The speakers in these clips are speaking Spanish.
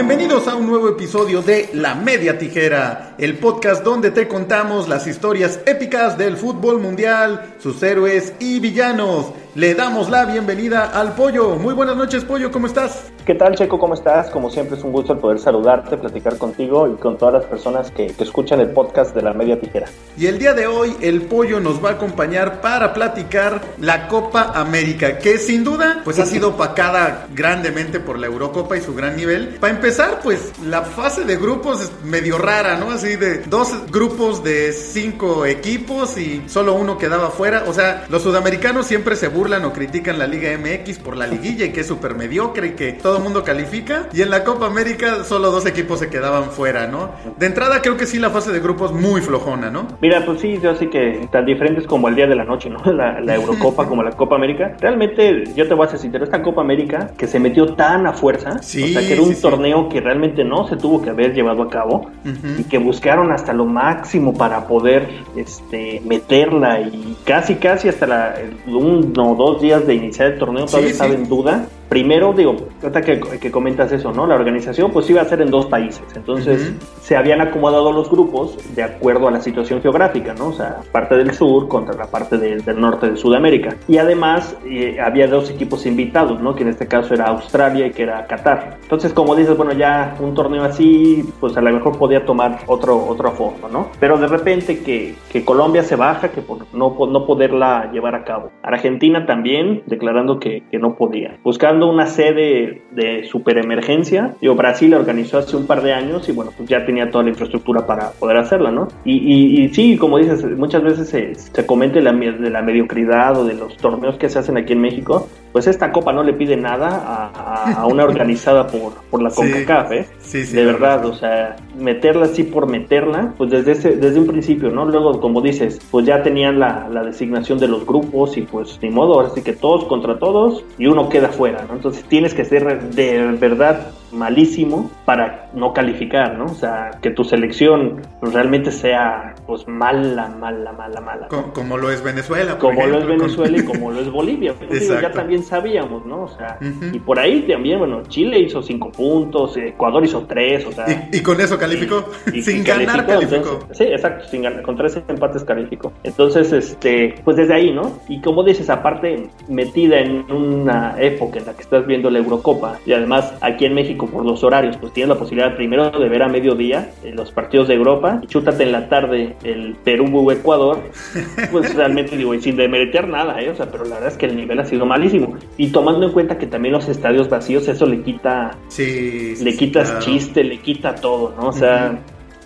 Bienvenidos a un nuevo episodio de La Media Tijera, el podcast donde te contamos las historias épicas del fútbol mundial, sus héroes y villanos. Le damos la bienvenida al Pollo. Muy buenas noches, Pollo, ¿cómo estás? ¿Qué tal, Checo? ¿Cómo estás? Como siempre es un gusto el poder saludarte, platicar contigo y con todas las personas que, que escuchan el podcast de La Media Tijera. Y el día de hoy el Pollo nos va a acompañar para platicar la Copa América, que sin duda pues ha sido opacada grandemente por la Eurocopa y su gran nivel. Para empezar, pues la fase de grupos es medio rara, ¿no? Así de dos grupos de cinco equipos y solo uno quedaba fuera. O sea, los sudamericanos siempre se burlan o critican la Liga MX por la liguilla y que es súper mediocre y que todo el mundo califica. Y en la Copa América solo dos equipos se quedaban fuera, ¿no? De entrada creo que sí la fase de grupos muy flojona, ¿no? Mira, pues sí, yo sí que tan diferentes como el día de la noche, ¿no? La, la Eurocopa como la Copa América. Realmente, yo te voy a ser sincero, esta Copa América que se metió tan a fuerza, Sí, o sea, que era un sí, sí. torneo que realmente no se tuvo que haber llevado a cabo y que buscaron hasta lo máximo para poder este, meterla y casi, casi hasta la, el- uno dos días de iniciar el torneo todavía Sí, estaba sí. en duda. Primero, digo, ahorita que, que comentas eso, ¿no? La organización pues iba a ser en dos países, entonces Ujú. se habían acomodado los grupos de acuerdo a la situación geográfica, ¿no? O sea, parte del sur contra la parte del- del norte de Sudamérica. Y además eh, había dos equipos invitados, ¿no? Que en este caso era Australia y que era Qatar. Entonces, como dices, bueno, ya un torneo así, pues a lo mejor podía tomar otro, otra forma, ¿no? Pero de repente que, que Colombia se baja, que por no, no poderla llevar a cabo. Argentina también declarando que, que no podía. Buscando una sede de superemergencia. Digo, Brasil la organizó hace un par de años y bueno, pues ya tenía toda la infraestructura para poder hacerla, ¿no? Y, y, y sí, como dices, muchas veces se, se comenta la, me- de la mediocridad o de los torneos que se hacen aquí en México. Pues esta copa no le pide nada a, a- una organizada por, por la. CONCACAF, ¿eh? Sí, sí. de verdad, o sea, meterla así por meterla, pues desde ese, desde un principio, ¿no? Luego, como dices, pues ya tenían la, la designación de los grupos y pues ni modo, ahora sí que todos contra todos y uno queda fuera, ¿no? Entonces tienes que ser de verdad malísimo para no calificar, ¿no? O sea, que tu selección realmente sea pues mala, mala, mala, mala. Co- Como lo es Venezuela. por Como lo es Venezuela y como lo es Bolivia. Pues, digo, ya también sabíamos, ¿no? O sea, y por ahí también, bueno, Chile hizo cinco puntos, Ecuador hizo tres, o sea. Y, y con eso calificó. y- Sin ganar calificó. entonces- sí, exacto, sin ganar, con tres empates calificó. Entonces, este, pues desde ahí, ¿no? Y como dices, aparte, metida en una época en la que estás viendo la Eurocopa, y además aquí en México por los horarios, pues tienes la posibilidad primero de ver a mediodía eh, los partidos de Europa, y chútate en la tarde el Perú-Ecuador, pues realmente digo, y sin demeretear nada, ¿eh? O sea, pero la verdad es que el nivel ha sido malísimo. Y tomando en cuenta que también los estadios vacíos, eso le quita Sí. sí, le quitas claro. chiste, le quita todo, ¿no? O sea,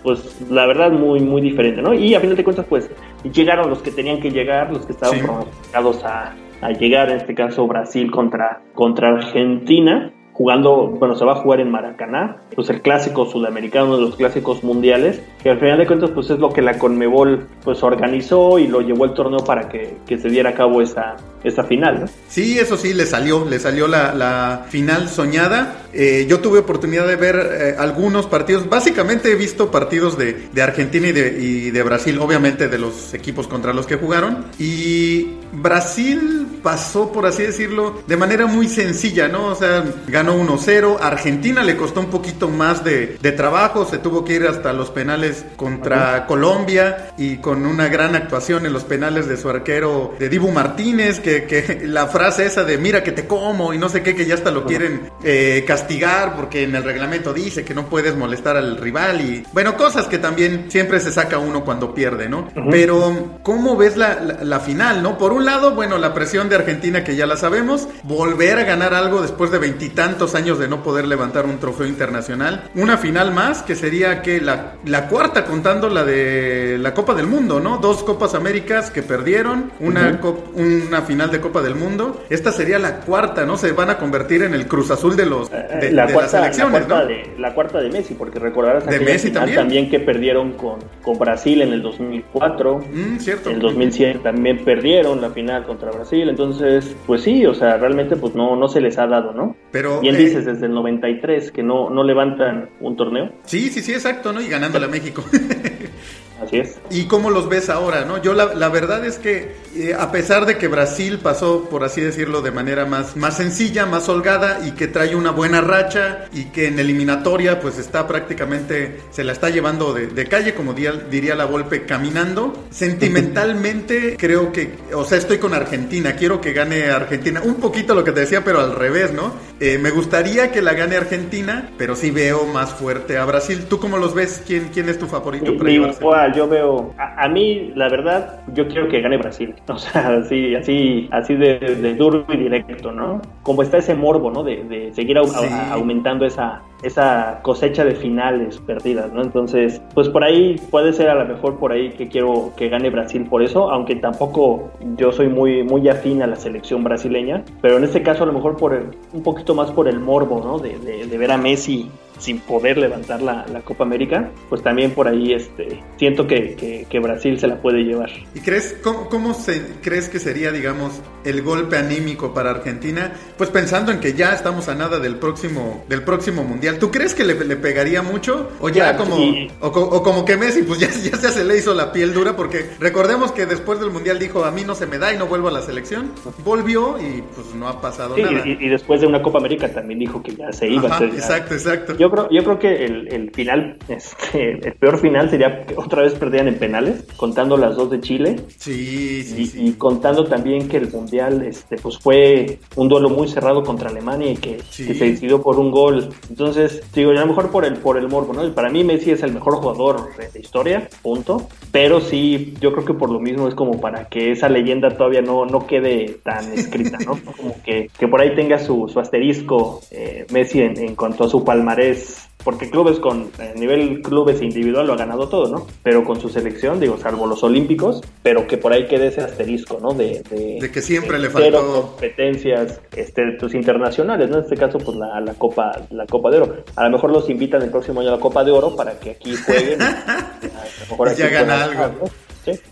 pues la verdad muy, muy diferente, ¿no? Y a final de cuentas, pues llegaron los que tenían que llegar, los que estaban Sí. pronosticados a, a llegar, en este caso Brasil contra, contra Argentina, jugando, bueno, se va a jugar en Maracaná, pues el clásico sudamericano, uno de los clásicos mundiales, que al final de cuentas, pues es lo que la Conmebol pues organizó y lo llevó el torneo para que, que se diera a cabo esa, esa final, ¿no? Sí, eso sí, le salió, le salió la, la final soñada. Eh, yo tuve oportunidad de ver eh, algunos partidos, básicamente he visto partidos de, de Argentina y de, y de Brasil, obviamente de los equipos contra los que jugaron. Y Brasil pasó, por así decirlo, de manera muy sencilla, ¿no? O sea, ganó 1-0, Argentina le costó un poquito más de, de trabajo, se tuvo que ir hasta los penales contra Colombia y con una gran actuación en los penales de su arquero, de Dibu Martínez, que, que la frase esa de mira que te como y no sé qué, que ya hasta lo quieren eh, castigar porque en el reglamento dice que no puedes molestar al rival y bueno, cosas que también siempre se saca uno cuando pierde, ¿no? Pero, ¿cómo ves la, la- la final, no? Por un lado, bueno, la presión de Argentina que ya la sabemos, volver a ganar algo después de veintitantos años de no poder levantar un trofeo internacional, una final más que sería que la, la cuarta contando la de la Copa del Mundo, ¿no? Dos Copas Américas que perdieron, una, cop- una final de Copa del Mundo, esta sería la cuarta, ¿no? Se van a convertir en el Cruz Azul de los de, Eh, la, de cuarta, las selecciones, la, cuarta ¿no? de, la cuarta de Messi, porque recordarás De Messi final también. que perdieron con, con Brasil en el 2004. Mm, cierto. En el 2007 también perdieron la final contra Brasil, entonces, pues sí, o sea, realmente pues no, no se les ha dado, ¿no? Pero Bien eh, dices, desde el 93 que no, no levantan un torneo. Sí, sí, sí, exacto, ¿no? Y ganándole a México. Así Así es. ¿Y cómo los ves ahora? ¿no? Yo la, la verdad es que eh, a pesar de que Brasil pasó, por así decirlo, de manera más, más sencilla, más holgada y que trae una buena racha y que en eliminatoria pues está prácticamente, se la está llevando de, calle, como diría, diría la Volpe, caminando. Sentimentalmente creo que, o sea, estoy con Argentina, quiero que gane Argentina. Un poquito lo que te decía, pero al revés, ¿no? Eh, me gustaría que la gane Argentina, pero sí veo más fuerte a Brasil. ¿Tú cómo los ves? ¿Quién, quién es tu favorito? igual, yo veo, a, mí la verdad, yo quiero que gane Brasil. O sea, así, así, así de, duro y directo, ¿no? Como está ese morbo, ¿no? De, de seguir aumentando esa, esa cosecha de finales perdidas, ¿no? Entonces, pues por ahí puede ser a lo mejor por ahí que quiero que gane Brasil por eso, aunque tampoco yo soy muy, muy afín a la selección brasileña, pero en este caso a lo mejor por un poquito más por el morbo, ¿no? De, de ver a Messi sin poder levantar la, Copa América, pues también por ahí este, siento que, que, Brasil se la puede llevar. ¿Y crees, cómo, se, crees que sería, digamos, el golpe anímico para Argentina? Pues pensando en que ya estamos a nada del próximo, del próximo Mundial, ¿tú crees que le, pegaría mucho? O ya como, o, como que Messi, pues ya, ya se le hizo la piel dura, porque recordemos que después del Mundial dijo, a mí no se me da y no vuelvo a la selección. Volvió y pues no ha pasado nada. Y, después de una Copa América también dijo que ya se iba. exacto, exacto yo creo, yo creo que el, el final, este, el peor final sería que otra vez perdían en penales, contando las dos de Chile. Sí, sí, y, contando también que el Mundial este, pues fue un duelo muy cerrado contra Alemania y que, se decidió por un gol. Entonces, digo, a lo mejor por el, por el morbo, ¿no? Para mí Messi es el mejor jugador de historia, punto. Pero sí, yo creo que por lo mismo es como para que esa leyenda todavía no, no quede tan escrita, ¿no? Como que, que por ahí tenga su, su asterisco eh, Messi en, en cuanto a su palmarés porque clubes con a nivel clubes individual lo ha ganado todo, ¿no? Pero con su selección, digo, salvo los olímpicos, pero que por ahí quede ese asterisco, ¿no? De, de, que siempre le faltó competencias este, tus internacionales, ¿no? En este caso, pues la, la, Copa la Copa de Oro. A lo mejor los invitan el próximo año a la Copa de Oro para que aquí jueguen. a lo mejor ya gana algo.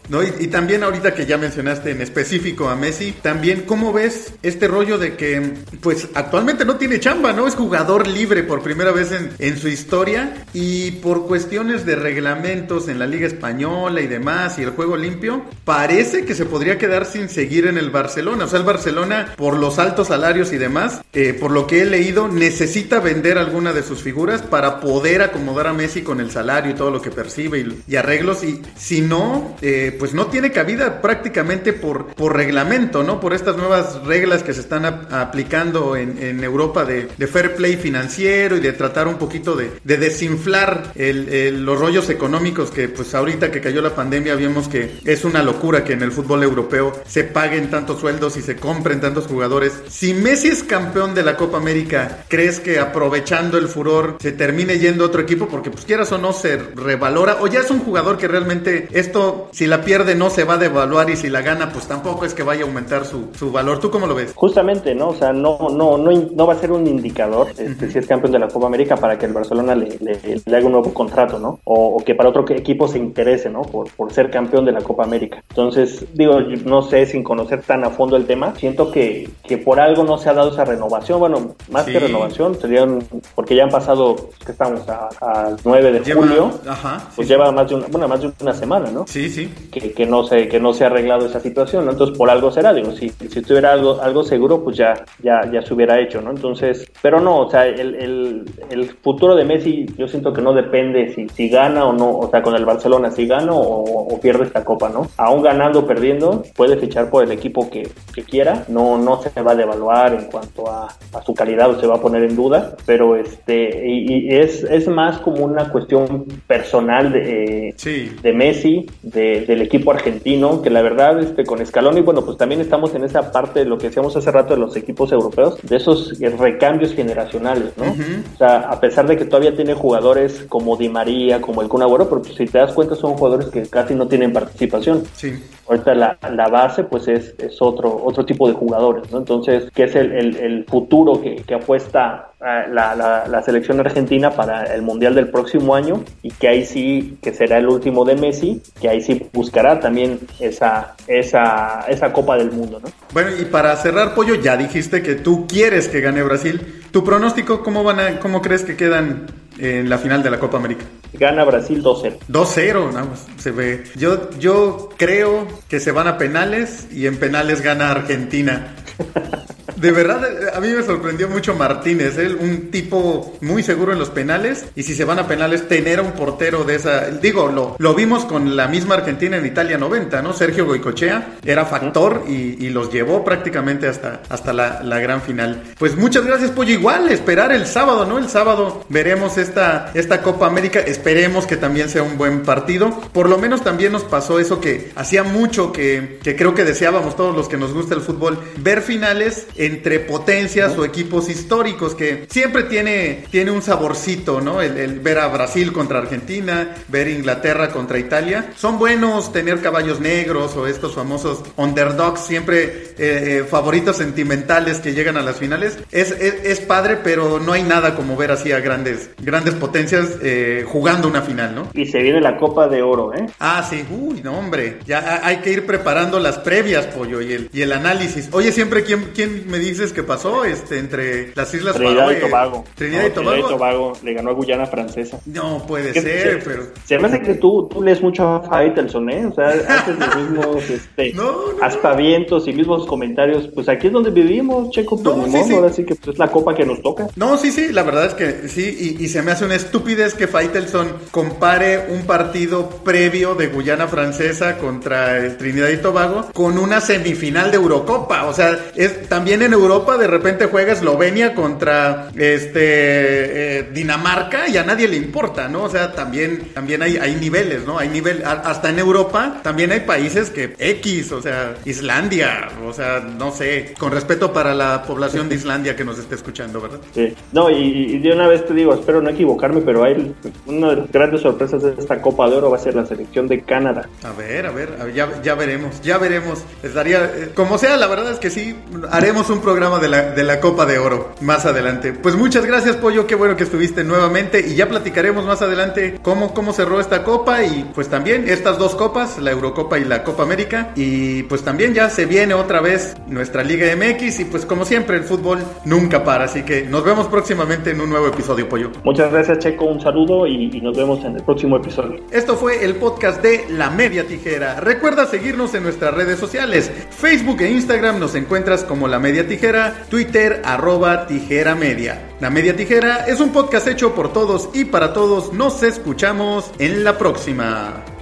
¿No? Y, también ahorita que ya mencionaste en específico a Messi, también cómo ves este rollo de que pues actualmente no tiene chamba, ¿no? Es jugador libre por primera vez en, su historia y por cuestiones de reglamentos en la Liga Española y demás y el juego limpio, parece que se podría quedar sin seguir en el Barcelona. O sea, el Barcelona por los altos salarios y demás, eh, por lo que he leído, necesita vender alguna de sus figuras para poder acomodar a Messi con el salario y todo lo que percibe y arreglos. Y si no, eh, pues no tiene cabida prácticamente por, por reglamento, ¿no? Por estas nuevas reglas que se están aplicando en, Europa de, fair play financiero y de tratar un poquito de, desinflar los rollos económicos que pues ahorita que cayó la pandemia vimos que es una locura que en el fútbol europeo se paguen tantos sueldos y se compren tantos jugadores. Si Messi es campeón de la Copa América, ¿crees que aprovechando el furor se termine yendo a otro equipo? Porque pues quieras o no se revalora o ya es un jugador que realmente esto si la pierde no se va a devaluar y si la gana pues tampoco es que vaya a aumentar su, su valor. ¿Tú cómo lo ves? Justamente, ¿no? O sea, no, no, no, no va a ser un indicador este, si es campeón de la Copa América para que el Barcelona le, le, haga un nuevo contrato, ¿no? O, que para otro equipo se interese, ¿no? Por, por ser campeón de la Copa América. Entonces, digo, no sé, sin conocer tan a fondo el tema, siento que, que por algo no se ha dado esa renovación. Bueno, más que renovación, serían, porque ya han pasado, que estamos a, 9 de julio, pues lleva más de, una, bueno, más de una semana, ¿no? Sí, sí que, no se, que no se ha arreglado esa situación, ¿no? Entonces, por algo será, digo, si, si tuviera algo, algo seguro, pues ya, ya, ya se hubiera hecho, ¿no? Entonces, pero no, o sea, el, el, el futuro de Messi yo siento que no depende si, si gana o no, o sea, con el Barcelona, si gana o, pierde esta copa, ¿no? Aún ganando o perdiendo, puede fichar por el equipo que, que quiera, no, no se va a devaluar en cuanto a, a, su calidad o se va a poner en duda, pero este, y, es, es más como una cuestión personal de, de Messi, de, del equipo argentino, que la verdad, este, con Scaloni, bueno, pues también estamos en esa parte de lo que decíamos hace rato de los equipos europeos, de esos recambios generacionales, ¿no? O sea, a pesar de que todavía tiene jugadores como Di María, como el Kun Agüero, pero pues, si te das cuenta son jugadores que casi no tienen participación. Sí. Ahorita la, la base, pues es, es, otro, otro tipo de jugadores, ¿no? Entonces, que es el, el, el futuro que, que apuesta la, la, la, selección argentina para el Mundial del próximo año y que ahí sí, que será el último de Messi, que ahí sí buscará también esa, esa, esa Copa del Mundo, ¿no? Bueno, y para cerrar, Pollo, ya dijiste que tú quieres que gane Brasil. ¿Tu pronóstico cómo van a, cómo crees que quedan en la final de la Copa América. Gana Brasil 2-0. 2-0, nada más se ve. Yo, yo creo que se van a penales y en penales gana Argentina. De verdad, a mí me sorprendió mucho Martínez, un tipo muy seguro en los penales y si se van a penales tener a un portero de esa, digo, lo, lo vimos con la misma Argentina en Italia 90, ¿no? Sergio Goicochea era factor y, los llevó prácticamente hasta, hasta la, la, gran final. Pues muchas gracias, Pollo. Igual, esperar el sábado, ¿no? El sábado veremos esta, esta Copa América, esperemos que también sea un buen partido. Por lo menos también nos pasó eso que hacía mucho que, que creo que deseábamos todos los que nos gusta el fútbol, ver finales entre potencias o equipos históricos que siempre tiene, tiene un saborcito, ¿no? El, ver a Brasil contra Argentina, ver Inglaterra contra Italia. Son buenos tener caballos negros o estos famosos underdogs, siempre eh, eh, favoritos sentimentales que llegan a las finales. Es, es, padre, pero no hay nada como ver así a grandes, grandes potencias eh, jugando una final, ¿no? Y se viene la Copa de Oro, ¿eh? Ah, sí, uy, no, hombre. Ya hay que ir preparando las previas, pollo, y el, y el análisis. Oye, siempre, ¿quién, quién me dices que pasó este, entre las Islas Trinidad y Tobago. Trinidad, y, Tobago. le ganó a Guyana Francesa. No puede ser, pero. Se me hace que tú, tú lees mucho a Faitelson, ¿eh? O sea, haces los mismos este, aspavientos y mismos comentarios. Pues aquí es donde vivimos, Checo. Pues no, sí, ahora sí que pues, es la copa que nos toca. No, sí, sí, la verdad es que sí. Y, se me hace una estupidez que Faitelson compare un partido previo de Guyana Francesa contra Trinidad y Tobago con una semifinal de Eurocopa. O sea, es también en Europa de repente juega Eslovenia contra este eh, Dinamarca y a nadie le importa, ¿no? O sea, también, también hay, hay niveles, ¿no? Hay nivel, hasta en Europa también hay países que X, o sea, Islandia, o sea, no sé, con respeto para la población de Islandia que nos esté escuchando, ¿verdad? Sí. No, y, de una vez te digo, espero no equivocarme, pero hay una de las grandes sorpresas de esta Copa de Oro va a ser la selección de Canadá. A ver, a ver, ya, ya veremos, ya veremos. Estaría, eh, como sea, la verdad es que sí, haremos un programa de la, de la Copa de Oro más adelante. Pues muchas gracias, Pollo. Qué bueno que estuviste nuevamente. Y ya platicaremos más adelante cómo, cómo cerró esta Copa y pues también estas dos copas, la Eurocopa y la Copa América. Y pues también ya se viene otra vez nuestra Liga MX. Y pues como siempre, el fútbol nunca para. Así que nos vemos próximamente en un nuevo episodio, Pollo. Muchas gracias, Checo. Un saludo y, y nos vemos en el próximo episodio. Esto fue el podcast de La Media Tijera. Recuerda seguirnos en nuestras redes sociales. Facebook e Instagram nos encuentras como La Tijera, Twitter arroba Tijera Media. La Media Tijera es un podcast hecho por todos y para todos. Nos escuchamos en la próxima.